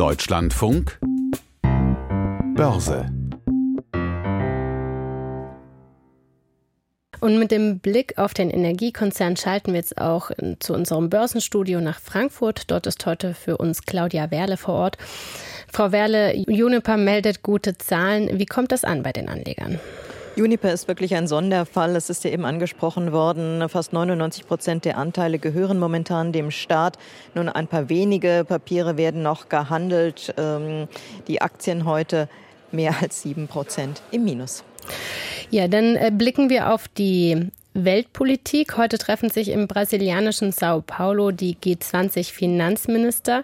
Deutschlandfunk Börse Und mit dem Blick auf den Energiekonzern schalten wir jetzt auch zu unserem Börsenstudio nach Frankfurt. Dort ist heute für uns Claudia Werle vor Ort. Frau Werle, Juniper meldet gute Zahlen. Wie kommt das an bei den Anlegern? Juniper ist wirklich ein Sonderfall. Es ist ja eben angesprochen worden. Fast 99 Prozent der Anteile gehören momentan dem Staat. Nun ein paar wenige Papiere werden noch gehandelt. Ähm, die Aktien heute mehr als sieben Prozent im Minus. Ja, dann äh, blicken wir auf die Weltpolitik. Heute treffen sich im brasilianischen Sao Paulo die G20-Finanzminister.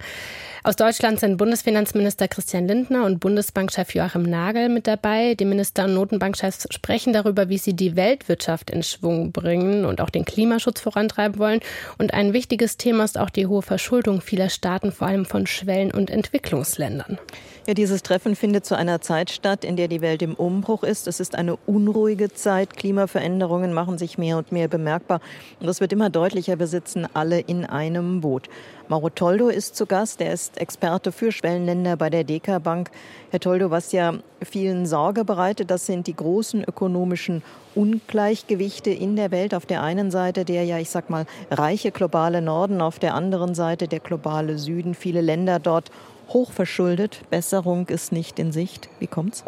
Aus Deutschland sind Bundesfinanzminister Christian Lindner und Bundesbankchef Joachim Nagel mit dabei. Die Minister- und Notenbankchefs sprechen darüber, wie sie die Weltwirtschaft in Schwung bringen und auch den Klimaschutz vorantreiben wollen. Und ein wichtiges Thema ist auch die hohe Verschuldung vieler Staaten, vor allem von Schwellen- und Entwicklungsländern. Ja, dieses Treffen findet zu einer Zeit statt, in der die Welt im Umbruch ist. Es ist eine unruhige Zeit. Klimaveränderungen machen sich mehr und mehr bemerkbar. Und es wird immer deutlicher, wir sitzen alle in einem Boot. Mauro Toldo ist zu Gast. Er ist Experte für Schwellenländer bei der DK Bank. Herr Toldo, was ja vielen Sorge bereitet, das sind die großen ökonomischen Ungleichgewichte in der Welt. Auf der einen Seite der ja, ich sag mal, reiche globale Norden, auf der anderen Seite der globale Süden. Viele Länder dort hochverschuldet. Besserung ist nicht in Sicht. Wie kommt's?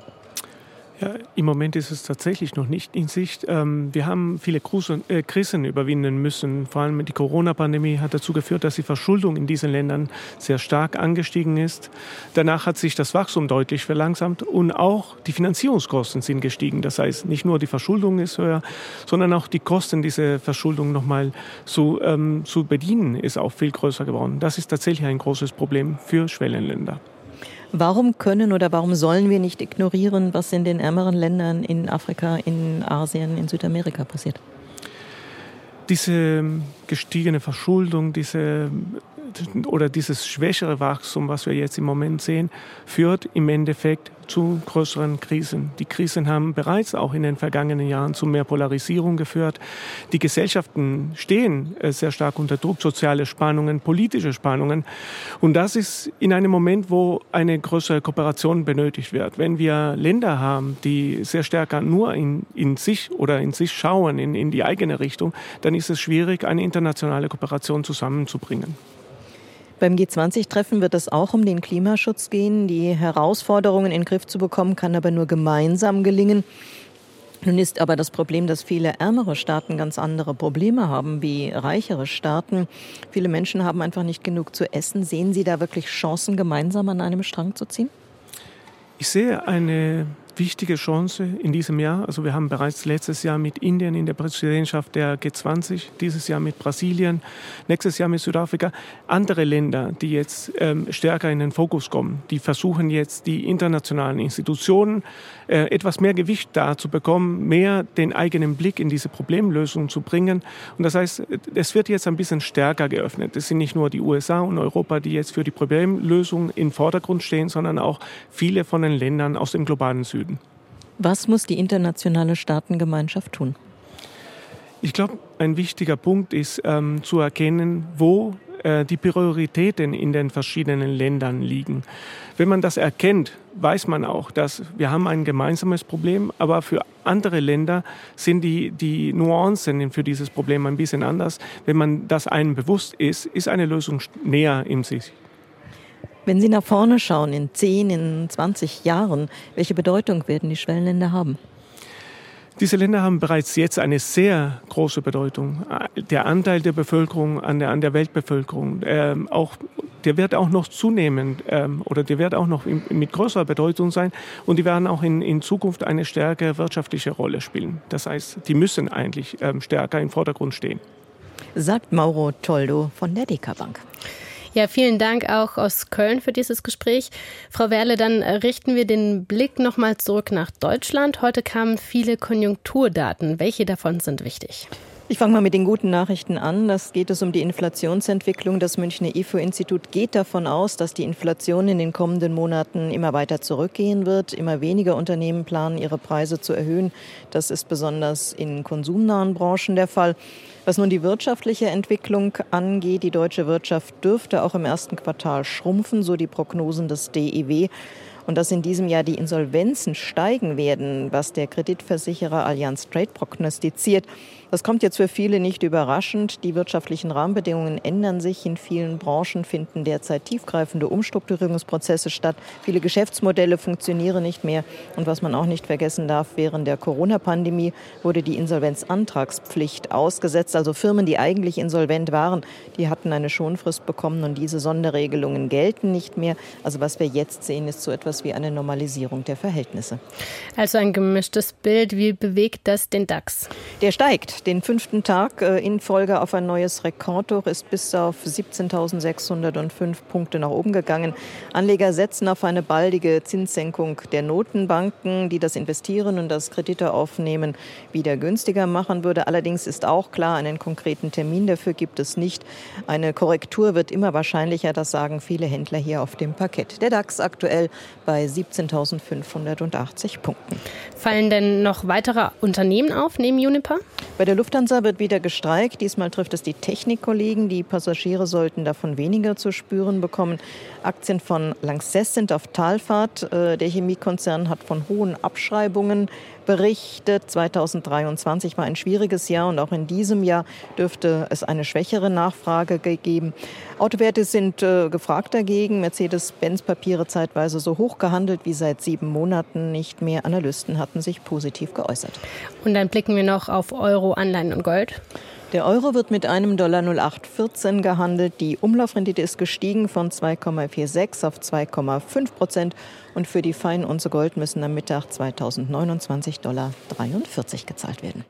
Ja, Im Moment ist es tatsächlich noch nicht in Sicht. Ähm, wir haben viele äh, Krisen überwinden müssen. Vor allem die Corona-Pandemie hat dazu geführt, dass die Verschuldung in diesen Ländern sehr stark angestiegen ist. Danach hat sich das Wachstum deutlich verlangsamt und auch die Finanzierungskosten sind gestiegen. Das heißt, nicht nur die Verschuldung ist höher, sondern auch die Kosten, diese Verschuldung nochmal zu, ähm, zu bedienen, ist auch viel größer geworden. Das ist tatsächlich ein großes Problem für Schwellenländer. Warum können oder warum sollen wir nicht ignorieren, was in den ärmeren Ländern in Afrika, in Asien, in Südamerika passiert? Diese gestiegene Verschuldung, diese oder dieses schwächere Wachstum, was wir jetzt im Moment sehen, führt im Endeffekt zu größeren Krisen. Die Krisen haben bereits auch in den vergangenen Jahren zu mehr Polarisierung geführt. Die Gesellschaften stehen äh, sehr stark unter Druck, soziale Spannungen, politische Spannungen. Und das ist in einem Moment, wo eine größere Kooperation benötigt wird. Wenn wir Länder haben, die sehr stärker nur in, in sich oder in sich schauen, in, in die eigene Richtung, dann ist es schwierig, eine internationale Kooperation zusammenzubringen. Beim G20-Treffen wird es auch um den Klimaschutz gehen. Die Herausforderungen in den Griff zu bekommen, kann aber nur gemeinsam gelingen. Nun ist aber das Problem, dass viele ärmere Staaten ganz andere Probleme haben wie reichere Staaten. Viele Menschen haben einfach nicht genug zu essen. Sehen Sie da wirklich Chancen, gemeinsam an einem Strang zu ziehen? Ich sehe eine wichtige Chance in diesem Jahr. Also wir haben bereits letztes Jahr mit Indien in der Präsidentschaft der G20, dieses Jahr mit Brasilien, nächstes Jahr mit Südafrika, andere Länder, die jetzt ähm, stärker in den Fokus kommen. Die versuchen jetzt die internationalen Institutionen äh, etwas mehr Gewicht da zu bekommen, mehr den eigenen Blick in diese Problemlösung zu bringen. Und das heißt, es wird jetzt ein bisschen stärker geöffnet. Es sind nicht nur die USA und Europa, die jetzt für die Problemlösung im Vordergrund stehen, sondern auch viele von den Ländern aus dem globalen Süden. Was muss die internationale Staatengemeinschaft tun? Ich glaube, ein wichtiger Punkt ist ähm, zu erkennen, wo äh, die Prioritäten in den verschiedenen Ländern liegen. Wenn man das erkennt, weiß man auch, dass wir haben ein gemeinsames Problem, aber für andere Länder sind die, die Nuancen für dieses Problem ein bisschen anders. Wenn man das einem bewusst ist, ist eine Lösung näher im sich. Wenn Sie nach vorne schauen, in 10, in 20 Jahren, welche Bedeutung werden die Schwellenländer haben? Diese Länder haben bereits jetzt eine sehr große Bedeutung. Der Anteil der Bevölkerung an der, an der Weltbevölkerung, äh, auch, der wird auch noch zunehmen äh, oder der wird auch noch in, mit größerer Bedeutung sein und die werden auch in, in Zukunft eine stärkere wirtschaftliche Rolle spielen. Das heißt, die müssen eigentlich äh, stärker im Vordergrund stehen. Sagt Mauro Toldo von der DK Bank. Ja, vielen Dank auch aus Köln für dieses Gespräch. Frau Werle, dann richten wir den Blick nochmal zurück nach Deutschland. Heute kamen viele Konjunkturdaten. Welche davon sind wichtig? Ich fange mal mit den guten Nachrichten an. Das geht es um die Inflationsentwicklung. Das Münchner IFO-Institut geht davon aus, dass die Inflation in den kommenden Monaten immer weiter zurückgehen wird. Immer weniger Unternehmen planen, ihre Preise zu erhöhen. Das ist besonders in konsumnahen Branchen der Fall. Was nun die wirtschaftliche Entwicklung angeht, die deutsche Wirtschaft dürfte auch im ersten Quartal schrumpfen, so die Prognosen des DIW und dass in diesem Jahr die Insolvenzen steigen werden, was der Kreditversicherer Allianz Trade prognostiziert. Das kommt jetzt für viele nicht überraschend. Die wirtschaftlichen Rahmenbedingungen ändern sich. In vielen Branchen finden derzeit tiefgreifende Umstrukturierungsprozesse statt. Viele Geschäftsmodelle funktionieren nicht mehr. Und was man auch nicht vergessen darf, während der Corona-Pandemie wurde die Insolvenzantragspflicht ausgesetzt. Also Firmen, die eigentlich insolvent waren, die hatten eine Schonfrist bekommen und diese Sonderregelungen gelten nicht mehr. Also was wir jetzt sehen, ist so etwas wie eine Normalisierung der Verhältnisse. Also ein gemischtes Bild. Wie bewegt das den DAX? Der steigt den fünften Tag äh, in Folge auf ein neues Rekordhoch, ist bis auf 17.605 Punkte nach oben gegangen. Anleger setzen auf eine baldige Zinssenkung der Notenbanken, die das Investieren und das Kredite aufnehmen wieder günstiger machen würde. Allerdings ist auch klar, einen konkreten Termin dafür gibt es nicht. Eine Korrektur wird immer wahrscheinlicher, das sagen viele Händler hier auf dem Parkett. Der DAX aktuell bei 17.580 Punkten. Fallen denn noch weitere Unternehmen auf neben Uniper? Bei der Lufthansa wird wieder gestreikt. Diesmal trifft es die Technikkollegen. Die Passagiere sollten davon weniger zu spüren bekommen. Aktien von Lanxess sind auf Talfahrt. Äh, der Chemiekonzern hat von hohen Abschreibungen berichtet. 2023 war ein schwieriges Jahr und auch in diesem Jahr dürfte es eine schwächere Nachfrage geben. Autowerte sind äh, gefragt dagegen. Mercedes-Benz-Papiere zeitweise so hoch gehandelt wie seit sieben Monaten nicht mehr. Analysten hatten sich positiv geäußert. Und dann blicken wir noch auf Euro, Anleihen und Gold. Der Euro wird mit einem Dollar 0814 gehandelt. Die Umlaufrendite ist gestiegen von 2,46 auf 2,5 Prozent. Und für die Feinunze Gold müssen am Mittag 2029 Dollar 43 gezahlt werden.